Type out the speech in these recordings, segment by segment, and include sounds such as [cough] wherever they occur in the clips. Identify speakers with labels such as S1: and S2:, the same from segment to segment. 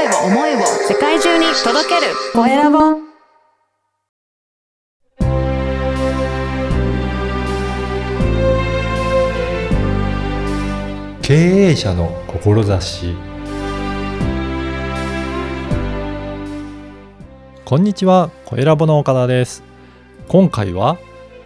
S1: 声を思いを世界中に届けるコエラボ
S2: 経営者の志こんにちは、コエラボの岡田です。今回は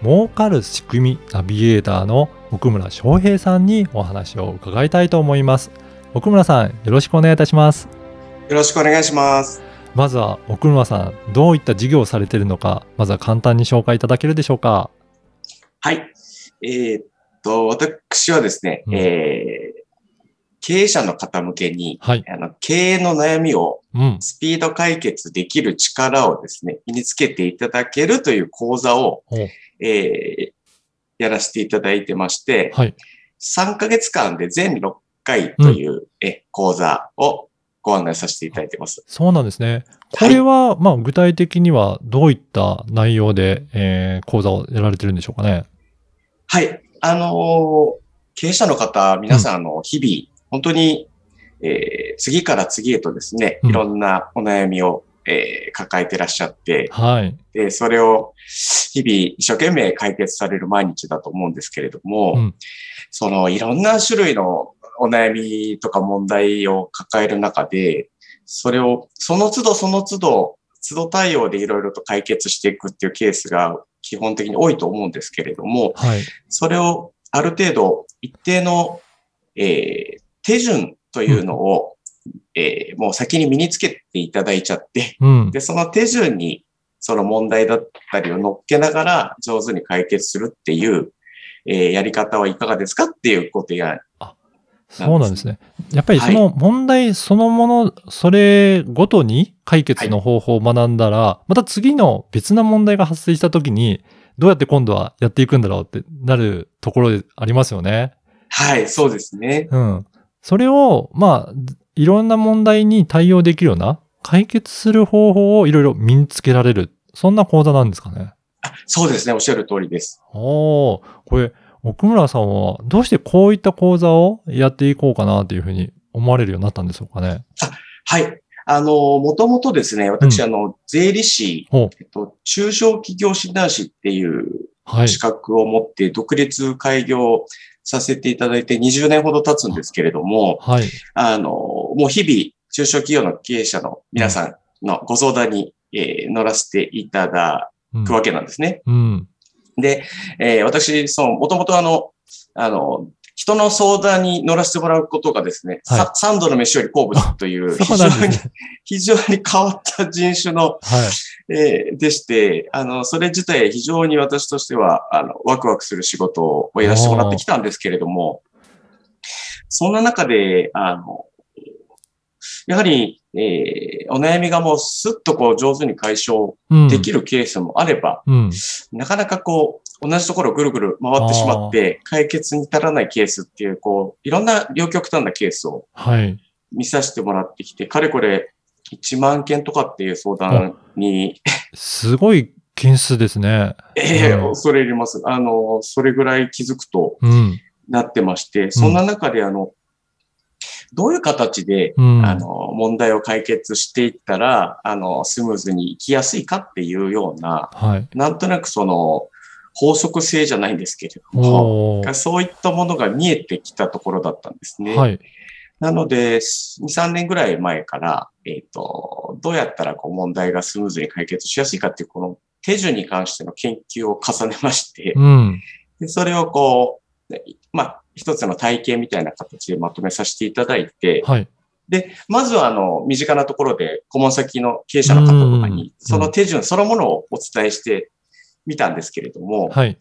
S2: 儲かる仕組みナビゲーターの奥村翔平さんにお話を伺いたいと思います。奥村さん、よろしくお願いいたします。
S3: よろしくお願いします。
S2: まずは奥村さん、どういった事業をされているのか、まずは簡単に紹介いただけるでしょうか。
S3: はい。えーっと、私はですね、
S2: うん
S3: えー経営者の方向けに、
S2: はい。
S3: あの経営の悩みを
S2: うん。
S3: スピード解決できる力をですね、身につけていただけるという講座を、
S2: お
S3: えーやらせていただいてまして、
S2: はい。
S3: 3ヶ月間で全6回という、え講座をご案内させていただいてます。
S2: そうなんですね。これは、まあ、具体的にはどういった内容で、えー講座をやられてるんでしょうかね？
S3: はい。あのー経営者の方、皆さん、あの、日々、本当に、えー次から次へとですね、
S2: うん
S3: いろんなお悩みを、えー抱えてらっしゃって、
S2: はい。
S3: で、それを日々一生懸命解決される毎日だと思うんですけれども、
S2: うん
S3: そのいろんな種類のお悩みとか問題を抱える中で、それをその都度その都度、都度対応でいろいろと解決していくっていうケースが基本的に多いと思うんですけれども、
S2: はい。
S3: それをある程度一定の、えー手順というのを、えーもう先に身につけていただいちゃって、
S2: うん。
S3: で、その手順にその問題だったりを乗っけながら上手に解決するっていう、えーやり方はいかがですかっていうことや、
S2: そうなんですね。やっぱりその問題そのもの、それごとに解決の方法を学んだら、また次の別な問題が発生した時に、どうやって今度はやっていくんだろうってなるところでありますよね。
S3: はい、そうですね。
S2: うん。それを、まあ、いろんな問題に対応できるような、解決する方法をいろいろ身につけられる。そんな講座なんですかね。
S3: あそうですね、おっしゃる通りです。
S2: おー、これ、奥村さんはどうしてこういった講座をやっていこうかなというふうに思われるようになったんでしょうかね。
S3: はい。あの、もともとですね、私、
S2: うん
S3: あの、税理士。えっと、中小企業診断士っていう
S2: はい。
S3: 資格を持って独立開業させていただいて20年ほど経つんですけれども、
S2: はい。
S3: あの、もう日々、中小企業の経営者の皆さんのご相談に、えー乗らせていただ
S2: うん
S3: くわけなんですね。
S2: うん。
S3: で、えー私、その、もともとあの、あの、人の相談に乗らせてもらうことがですね、
S2: はい
S3: さ三度の飯より好物という、[laughs]
S2: そ
S3: 非常に
S2: ね。
S3: 非常に変わった人種の、
S2: はい。
S3: えーでして、あの、それ自体非常に私としては、あの、ワクワクする仕事をやらせてもらってきたんですけれども、そんな中で、あの、やはり、えーお悩みがもうスッとこう上手に解消
S2: うん。
S3: できるケースもあれば、
S2: うん。
S3: なかなかこう、同じところをぐるぐる回ってしまって、解決に至らないケースっていう、こう、いろんな両極端なケースを
S2: はい。
S3: 見させてもらってきて、かれこれ1万件とかっていう相談に、
S2: すごい件数ですね。
S3: ええ
S2: うん
S3: 恐れ入ります。あの、それぐらい気づくと
S2: うん。
S3: なってまして、そんな中であの、どういう形で、
S2: うん。
S3: あの、問題を解決していったら、あの、スムーズにいきやすいかっていうような、
S2: はい。
S3: なんとなくその、法則性じゃないんですけれども。[laughs] そういったものが見えてきたところだったんですね。
S2: はい。
S3: なので、2、3年ぐらい前から、えっ、と、どうやったらこう問題がスムーズに解決しやすいかっていう、この手順に関しての研究を重ねまして、
S2: うん。
S3: でそれをこう、まあ、一つの体系みたいな形でまとめさせていただいて、
S2: はい。
S3: で、まずはあの、身近なところで顧問先の経営者の方とか
S2: うん
S3: に、その手順そのものをお伝えしてみたんですけれども、
S2: はい。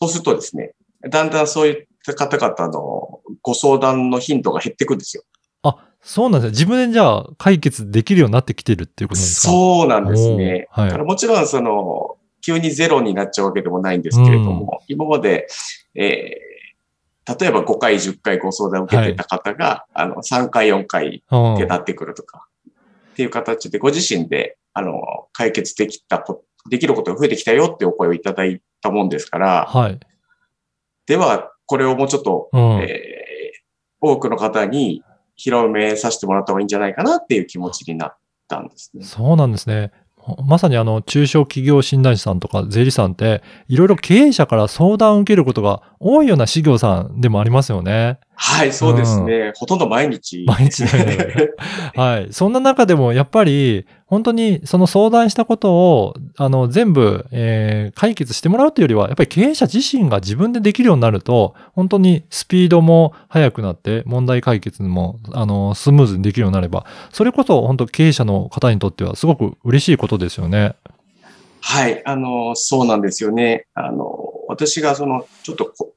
S3: そうするとですね、だんだんそういった方々のご相談の頻度が減っていくんですよ。
S2: あ、そうなんですね。自分でじゃあ解決できるようになってきてるっていうことなんですか？
S3: そうなんですね。
S2: はい
S3: だからもちろんその、急にゼロになっちゃうわけでもないんですけれども、今まで、えー例えば5回、10回ご相談を受けてた方が、あの、3回、4回
S2: うん
S3: でなってくるとか、っていう形でご自身で、あの、解決できたこ、できることが増えてきたよってお声をいただいたもんですから、
S2: はい。
S3: では、これをもうちょっと、
S2: うん。
S3: えー多くの方に広めさせてもらった方がいいんじゃないかなっていう気持ちになったんですね。
S2: そうなんですね。まさにあの、中小企業診断士さんとか税理士さんって、いろいろ経営者から相談を受けることが多いような事業さんでもありますよね。
S3: はい、そうですね。ほとんど毎日。
S2: 毎日のように [laughs] はい。そんな中でも、やっぱり、本当にその相談したことを、あの、全部、えー解決してもらうというよりは、やっぱり経営者自身が自分でできるようになると、本当にスピードも速くなって、問題解決も、あの、スムーズにできるようになれば、それこそ本当経営者の方にとってはすごく嬉しいことですよね。
S3: はい、あの、そうなんですよね。あの、私がその、ちょっとこ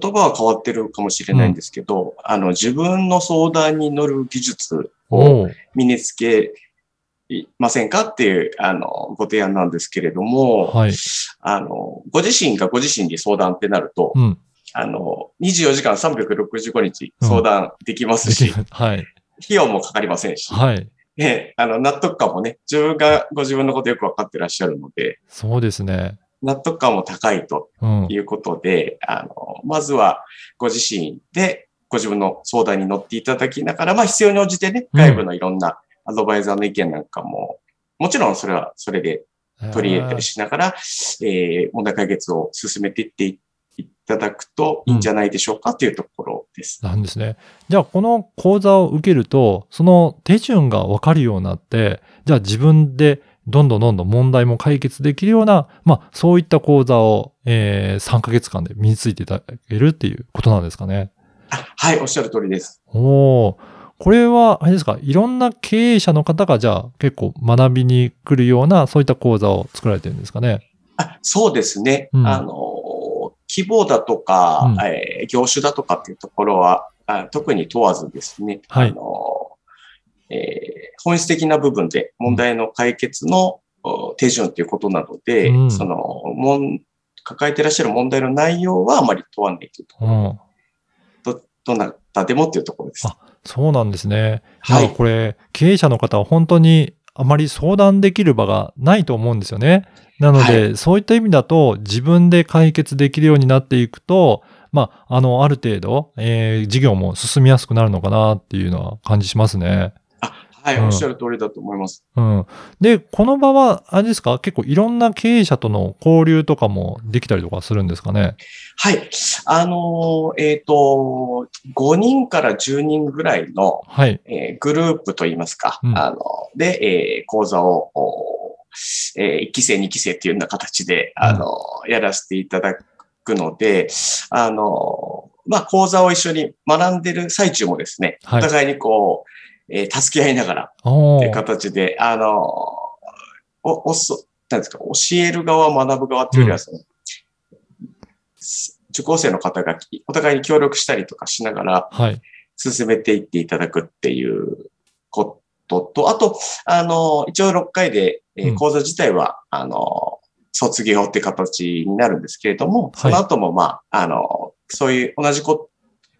S3: 言葉は変わってるかもしれないんですけど、あの、自分の相談に乗る技術を身につけませんかっていう、あの、ご提案なんですけれども、
S2: はい。
S3: あの、ご自身がご自身に相談ってなると、
S2: うん。
S3: あの、24時間365日相談できますし、
S2: できる。はい。
S3: 費用もかかりませんし、
S2: はい。
S3: ね、あの、納得感もね、自分がご自分のことよくわかってらっしゃるので、
S2: そうですね。
S3: 納得感も高いと
S2: うん。
S3: いうことで、あの、まずはご自身でご自分の相談に乗っていただきながら、まあ必要に応じてね、
S2: うん
S3: 外部のいろんなアドバイザーの意見なんかも、もちろんそれはそれで取り入れたりしながら、えー問題解決を進めていっていただくといいんじゃないでしょうかというところです。
S2: なんですね。じゃあ、この講座を受けると、その手順がわかるようになって、じゃあ自分でどんどんどんどん問題も解決できるような、まあ、そういった講座を、えー3ヶ月間で身についていただけるっていうことなんですかね。
S3: あはい、おっしゃる通りです。
S2: おお。これは、あれですか、いろんな経営者の方が、じゃあ結構学びに来るような、そういった講座を作られてるんですかね？
S3: あそうですね。
S2: うん
S3: あの、規模だとか、
S2: うん
S3: えー業種だとかっていうところは、あ特に問わずですね、
S2: はい
S3: あの、えー本質的な部分で問題の解決の、お手順ということなので、
S2: うん
S3: その、もん、抱えていらっしゃる問題の内容はあまり問わないというところ、
S2: うん。
S3: ど、どなたでもっていうところです。
S2: あそうなんですね。
S3: はい
S2: これ、経営者の方は本当にあまり相談できる場がないと思うんですよね。なので、そういった意味だと、自分で解決できるようになっていくと、まあ、あの、ある程度、えー事業も進みやすくなるのかなっていうのは感じしますね。
S3: あ、はい、
S2: うん
S3: おっしゃる通りだと思います。
S2: うん。で、この場は、あれですか？結構いろんな経営者との交流とかもできたりとかするんですかね？
S3: はい。あのーえっ、と、5人から10人ぐらいの、
S2: はい。
S3: えーグループといいますか、
S2: うん
S3: あの、で、えー講座を、おえ1期生、2期生っていうような形で、あの、やらせていただくので、あの、まあ、講座を一緒に学んでる最中もですね、
S2: はい
S3: お互いにこう、えー助け合いながらっていう形で、あの、お、おそ、なんですか、教える側、学ぶ側っていうよりは、その、受講生の方がお互いに協力したりとかしながら、
S2: はい。
S3: 進めていっていただくっていうことと、あと、あの、一応6回で、えー
S2: うん。
S3: 講座自体は、あの、卒業って形になるんですけれども、その後も、まあ、あの、そういう同じこ、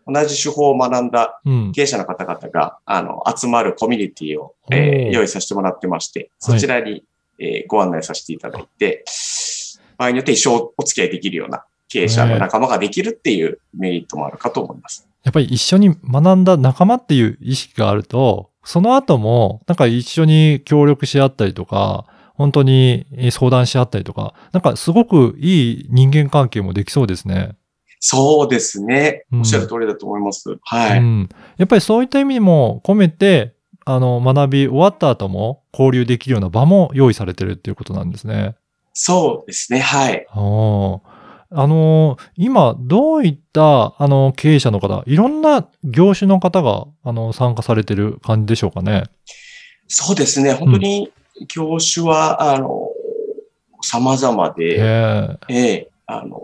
S3: 同じ手法を学んだ
S2: うん。
S3: 経営者の方々が、あの、集まるコミュニティを、えー用意させてもらってまして、そちらに、えーご案内させていただいて、場合によって一生お付き合いできるような経営者の仲間ができるっていうメリットもあるかと思います。
S2: やっぱり一緒に学んだ仲間っていう意識があると、その後も、なんか一緒に協力し合ったりとか、本当に相談し合ったりとか、なんかすごくいい人間関係もできそうですね。
S3: そうですね。
S2: うん
S3: おっしゃる通りだと思います。はい。
S2: うん。やっぱりそういった意味も込めて、あの、学び終わった後も交流できるような場も用意されてるっていうことなんですね。
S3: そうですね。はい。
S2: おーあのー今、どういった、あの、経営者の方、いろんな業種の方が、あの、参加されてる感じでしょうかね？
S3: そうですね。本当に業種は、あの、様々
S2: へ
S3: で、
S2: え。
S3: ええ、あの、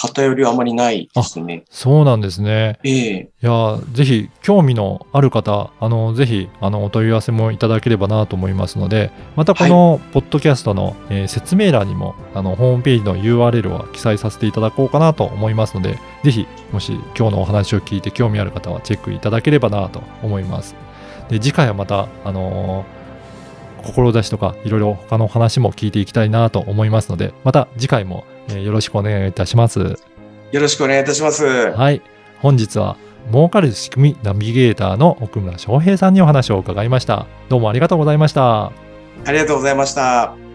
S3: 偏りはあまりないですね。
S2: そうなんですね。
S3: ええ、
S2: いや、ぜひ、興味のある方、あの、ぜひ、あの、お問い合わせもいただければなと思いますので、またこの、ポッドキャストの、えー説明欄にも、あの、ホームページの URL は記載させていただこうかなと思いますので、ぜひ、もし今日のお話を聞いて興味ある方はチェックいただければなと思います。で、次回はまた、あのー志とかいろいろ他の話も聞いていきたいなと思いますので、また次回も、えーよろしくお願いいたします。
S3: よろしくお願いいたします。
S2: はい。本日は儲かる仕組みナビゲーターの奥村翔平さんにお話を伺いました。どうもありがとうございました。
S1: ありがとうございました。